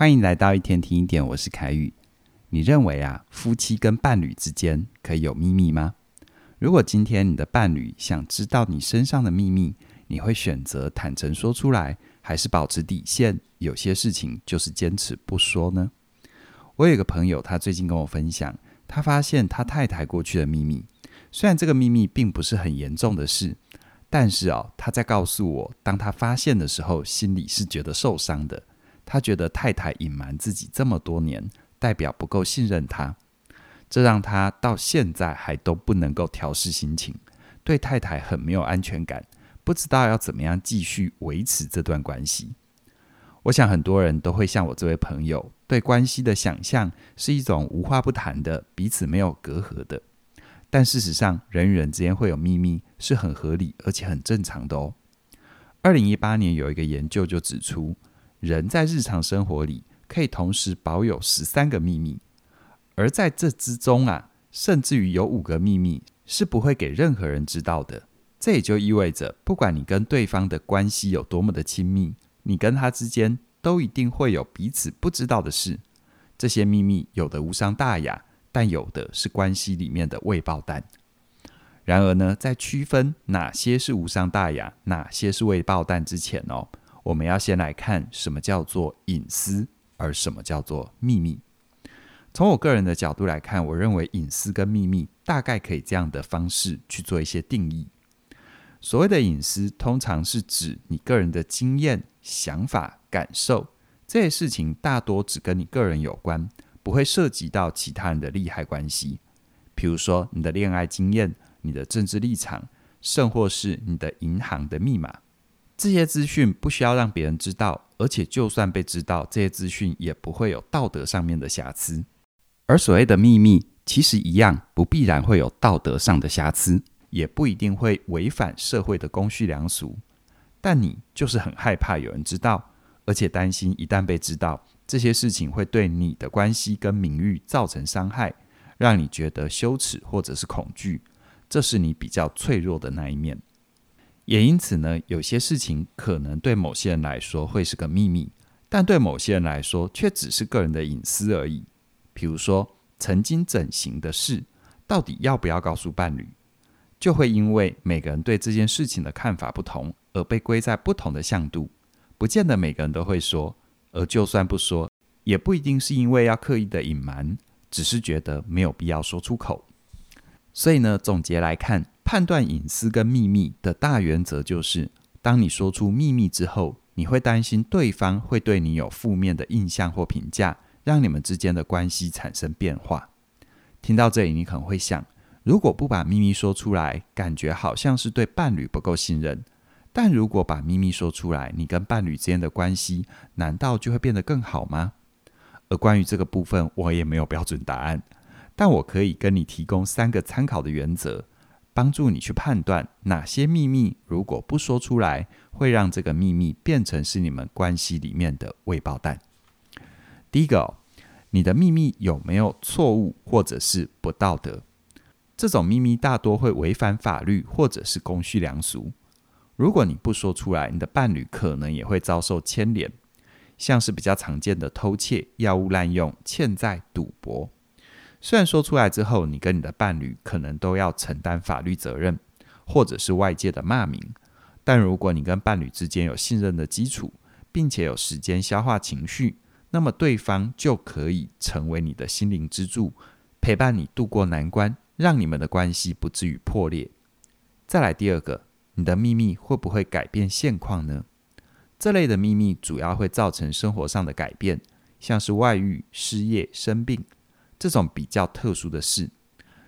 欢迎来到一天听一点，我是凯宇。你认为啊，夫妻跟伴侣之间可以有秘密吗？如果今天你的伴侣想知道你身上的秘密，你会选择坦诚说出来，还是保持底线？有些事情就是坚持不说呢？我有一个朋友，他最近跟我分享，他发现他太太过去的秘密。虽然这个秘密并不是很严重的事，但是哦，他在告诉我，当他发现的时候，心里是觉得受伤的。他觉得太太隐瞒自己这么多年，代表不够信任他，这让他到现在还都不能够调试心情，对太太很没有安全感，不知道要怎么样继续维持这段关系。我想很多人都会像我这位朋友，对关系的想象是一种无话不谈的，彼此没有隔阂的。但事实上，人与人之间会有秘密是很合理而且很正常的哦。二零一八年有一个研究就指出，人在日常生活里可以同时保有十三个秘密，而在这之中啊，甚至于有五个秘密是不会给任何人知道的。这也就意味着，不管你跟对方的关系有多么的亲密，你跟他之间都一定会有彼此不知道的事。这些秘密有的无伤大雅，但有的是关系里面的未爆弹。然而呢，在区分哪些是无伤大雅，哪些是未爆弹之前哦。我们要先来看什么叫做隐私，而什么叫做秘密。从我个人的角度来看，我认为隐私跟秘密大概可以这样的方式去做一些定义。所谓的隐私，通常是指你个人的经验、想法、感受，这些事情大多只跟你个人有关，不会涉及到其他人的利害关系。比如说你的恋爱经验、你的政治立场，甚或是你的银行的密码。这些资讯不需要让别人知道，而且就算被知道，这些资讯也不会有道德上面的瑕疵。而所谓的秘密，其实一样不必然会有道德上的瑕疵，也不一定会违反社会的公序良俗。但你就是很害怕有人知道，而且担心一旦被知道，这些事情会对你的关系跟名誉造成伤害，让你觉得羞耻或者是恐惧。这是你比较脆弱的那一面。也因此呢，有些事情可能对某些人来说会是个秘密，但对某些人来说却只是个人的隐私而已。比如说，曾经整形的事，到底要不要告诉伴侣，就会因为每个人对这件事情的看法不同，而被归在不同的向度。不见得每个人都会说，而就算不说，也不一定是因为要刻意的隐瞒，只是觉得没有必要说出口。所以呢，总结来看。判断隐私跟秘密的大原则就是：当你说出秘密之后，你会担心对方会对你有负面的印象或评价，让你们之间的关系产生变化。听到这里，你可能会想：如果不把秘密说出来，感觉好像是对伴侣不够信任；但如果把秘密说出来，你跟伴侣之间的关系难道就会变得更好吗？而关于这个部分，我也没有标准答案，但我可以跟你提供三个参考的原则。帮助你去判断哪些秘密，如果不说出来，会让这个秘密变成是你们关系里面的未爆弹。第一个哦，你的秘密有没有错误或者是不道德？这种秘密大多会违反法律或者是公序良俗。如果你不说出来，你的伴侣可能也会遭受牵连，像是比较常见的偷窃、药物滥用、欠债、赌博。虽然说出来之后，你跟你的伴侣可能都要承担法律责任，或者是外界的骂名，但如果你跟伴侣之间有信任的基础，并且有时间消化情绪，那么对方就可以成为你的心灵支柱，陪伴你度过难关，让你们的关系不至于破裂。再来第二个，你的秘密会不会改变现况呢？这类的秘密主要会造成生活上的改变，像是外遇、失业、生病。这种比较特殊的事，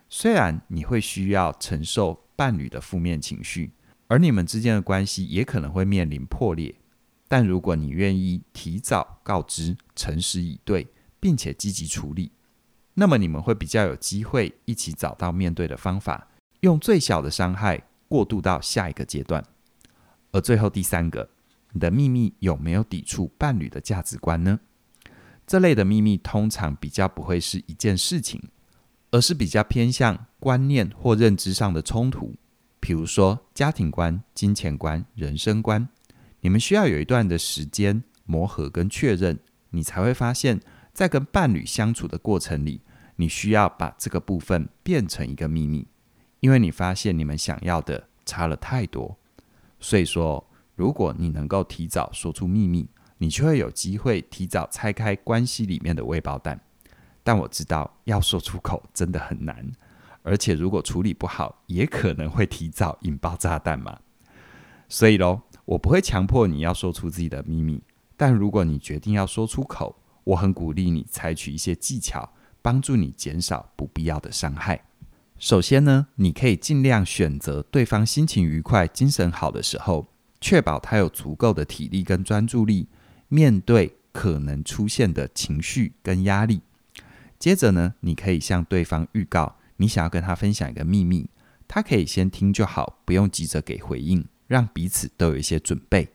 虽然你会需要承受伴侣的负面情绪，而你们之间的关系也可能会面临破裂，但如果你愿意提早告知、诚实以对，并且积极处理，那么你们会比较有机会一起找到面对的方法，用最小的伤害过渡到下一个阶段。而最后第三个，你的秘密有没有抵触伴侣的价值观呢？这类的秘密通常比较不会是一件事情，而是比较偏向观念或认知上的冲突，比如说家庭观、金钱观、人生观。你们需要有一段的时间磨合跟确认，你才会发现，在跟伴侣相处的过程里，你需要把这个部分变成一个秘密，因为你发现你们想要的差了太多。所以说，如果你能够提早说出秘密，你就会有机会提早拆开关系里面的未爆弹。但我知道要说出口真的很难，而且如果处理不好，也可能会提早引爆炸弹嘛。所以喽，我不会强迫你要说出自己的秘密，但如果你决定要说出口，我很鼓励你采取一些技巧，帮助你减少不必要的伤害。首先呢，你可以尽量选择对方心情愉快、精神好的时候，确保他有足够的体力跟专注力，面对可能出现的情绪跟压力。接着呢，你可以向对方预告你想要跟他分享一个秘密，他可以先听就好，不用急着给回应，让彼此都有一些准备。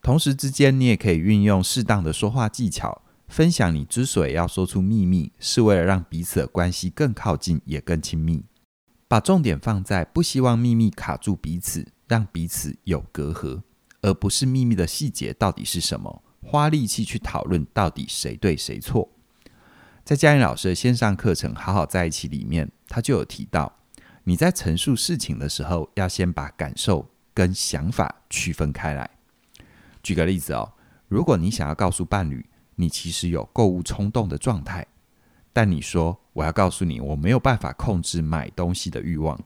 同时之间，你也可以运用适当的说话技巧。分享你之所以要说出秘密，是为了让彼此的关系更靠近，也更亲密。把重点放在不希望秘密卡住彼此，让彼此有隔阂，而不是秘密的细节到底是什么，花力气去讨论到底谁对谁错。在嘉玲老师的线上课程《好好在一起》里面，他就有提到，你在陈述事情的时候，要先把感受跟想法区分开来。举个例子哦，如果你想要告诉伴侣，你其实有购物冲动的状态，但你说我要告诉你，我没有办法控制买东西的欲望。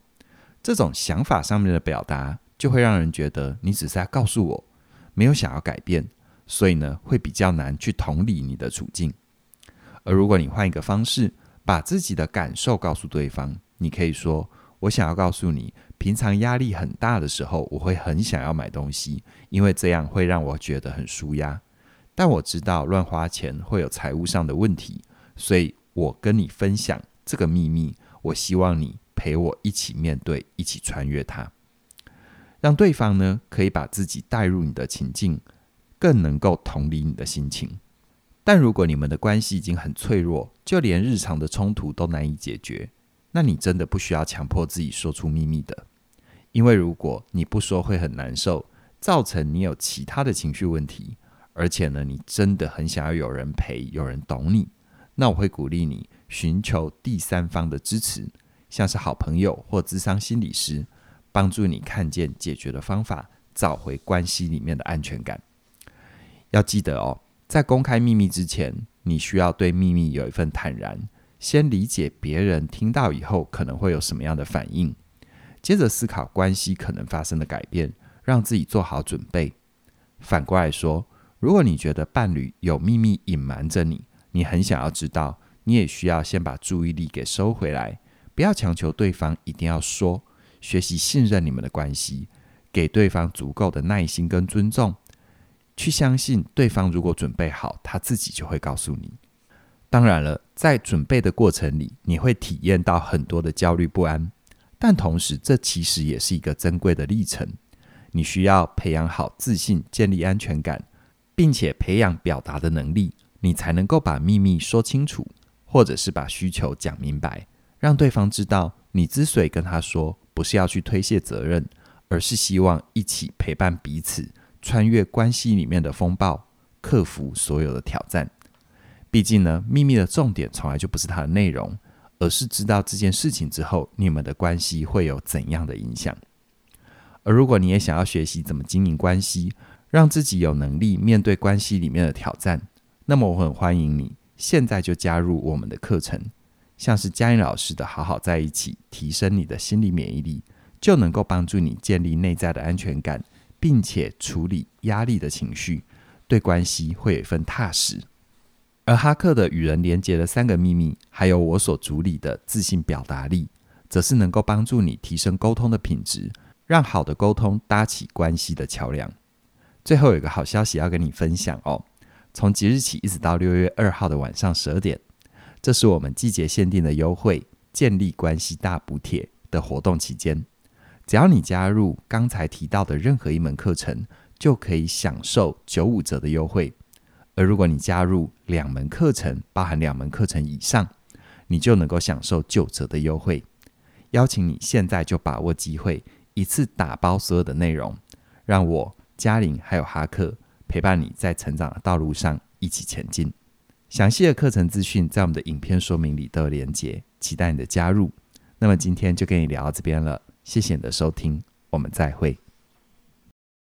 这种想法上面的表达，就会让人觉得你只是在告诉我，没有想要改变，所以呢，会比较难去同理你的处境。而如果你换一个方式，把自己的感受告诉对方，你可以说：我想要告诉你，平常压力很大的时候，我会很想要买东西，因为这样会让我觉得很舒压。但我知道乱花钱会有财务上的问题，所以我跟你分享这个秘密。我希望你陪我一起面对，一起穿越它，让对方呢可以把自己带入你的情境，更能够同理你的心情。但如果你们的关系已经很脆弱，就连日常的冲突都难以解决，那你真的不需要强迫自己说出秘密的，因为如果你不说会很难受，造成你有其他的情绪问题。而且呢，你真的很想要有人陪，有人懂你，那我会鼓励你寻求第三方的支持，像是好朋友或咨商心理师，帮助你看见解决的方法，找回关系里面的安全感。要记得哦，在公开秘密之前，你需要对秘密有一份坦然，先理解别人听到以后可能会有什么样的反应，接着思考关系可能发生的改变，让自己做好准备。反过来说，如果你觉得伴侣有秘密隐瞒着你，你很想要知道，你也需要先把注意力给收回来，不要强求对方一定要说，学习信任你们的关系，给对方足够的耐心跟尊重，去相信对方如果准备好，他自己就会告诉你。当然了，在准备的过程里，你会体验到很多的焦虑不安，但同时这其实也是一个珍贵的历程。你需要培养好自信，建立安全感。并且培养表达的能力，你才能够把秘密说清楚，或者是把需求讲明白，让对方知道你之所以跟他说，不是要去推卸责任，而是希望一起陪伴彼此，穿越关系里面的风暴，克服所有的挑战。毕竟呢，秘密的重点从来就不是它的内容，而是知道这件事情之后，你们的关系会有怎样的影响。而如果你也想要学习怎么经营关系，让自己有能力面对关系里面的挑战，那么我很欢迎你现在就加入我们的课程，像是嘉玲老师的好好在一起，提升你的心理免疫力，就能够帮助你建立内在的安全感，并且处理压力的情绪，对关系会有一份踏实。而哈克的与人连结的三个秘密，还有我所主理的自信表达力，则是能够帮助你提升沟通的品质，让好的沟通搭起关系的桥梁。最后有一个好消息要跟你分享哦，从即日起一直到六月二号的晚上十二点，这是我们季节限定的优惠——建立关系大补贴的活动期间。只要你加入刚才提到的任何一门课程，就可以享受九五折的优惠。而如果你加入两门课程，包含两门课程以上，你就能够享受九折的优惠。邀请你现在就把握机会，一次打包所有的内容，让我、嘉玲还有哈克陪伴你在成长的道路上一起前进。详细的课程资讯在我们的影片说明里都有连接，期待你的加入。那么今天就跟你聊到这边了。谢谢你的收听我们再会。